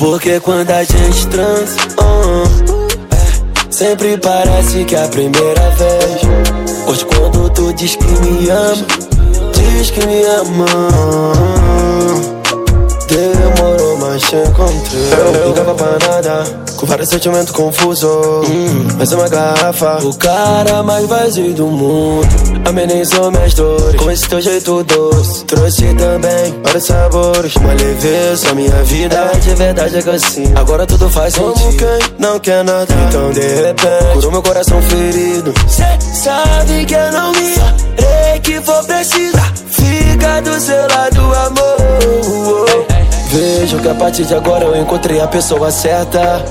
Porque quando a gente transa, uh, é, sempre parece que é a primeira vez. Hoje quando tu diz que me ama, diz que me ama. Demorou, mas te encontrei. Eu ligava pra nada, com vários sentimentos confusos. Hum, mais uma garrafa, o cara mais vazio do mundo. Amenizou minhas dores, com esse teu jeito doce. Trouxe também vários sabores, uma leveza. Minha vida é de verdade é que assim. Agora tudo faz sentido. Como quem não quer nada, então de repente, curou meu coração ferido. Cê sabe que eu não me que for preciso. Fica do seu lado, que a partir de agora eu encontrei a pessoa certa.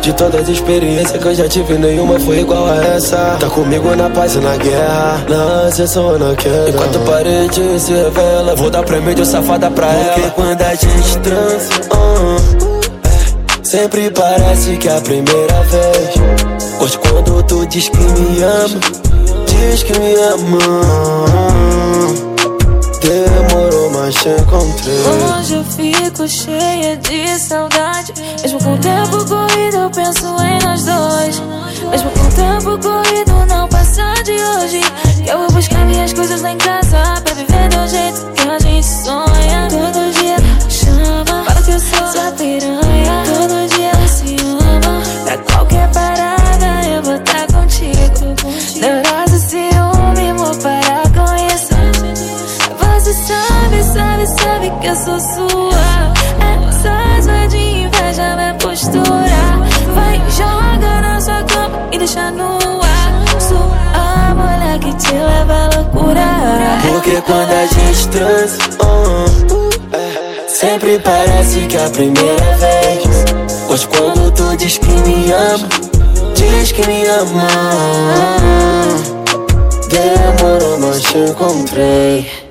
De todas as experiências que eu já tive, nenhuma foi igual a essa. Tá comigo na paz e na guerra, na sessão ou na queda. Enquanto parede se revela, vou dar prêmio de safada pra Porque ela. Porque quando a gente transa, uh, é, sempre parece que é a primeira vez. Hoje quando tu diz que me ama, diz que me ama fico cheia de saudade. Mesmo com o tempo corrido, eu penso em nós dois. Mesmo com o tempo corrido, não passa de hoje. Eu vou buscar minhas coisas lá em casa pra viver do jeito que a gente sonha. Todo dia chama, fala que eu sou sua piranha. Todo dia se ama. Pra qualquer parada, eu vou estar tá contigo. Sabe, sabe, que eu sou sua. Essas vai de inveja, minha postura. Vai, joga na sua cama e deixa ar. Sou a mulher que te leva à loucura. Porque quando a gente transa, uh, é, sempre parece que é a primeira vez. Pois quando tu diz que me ama, diz que me ama. Demorou, mas te encontrei.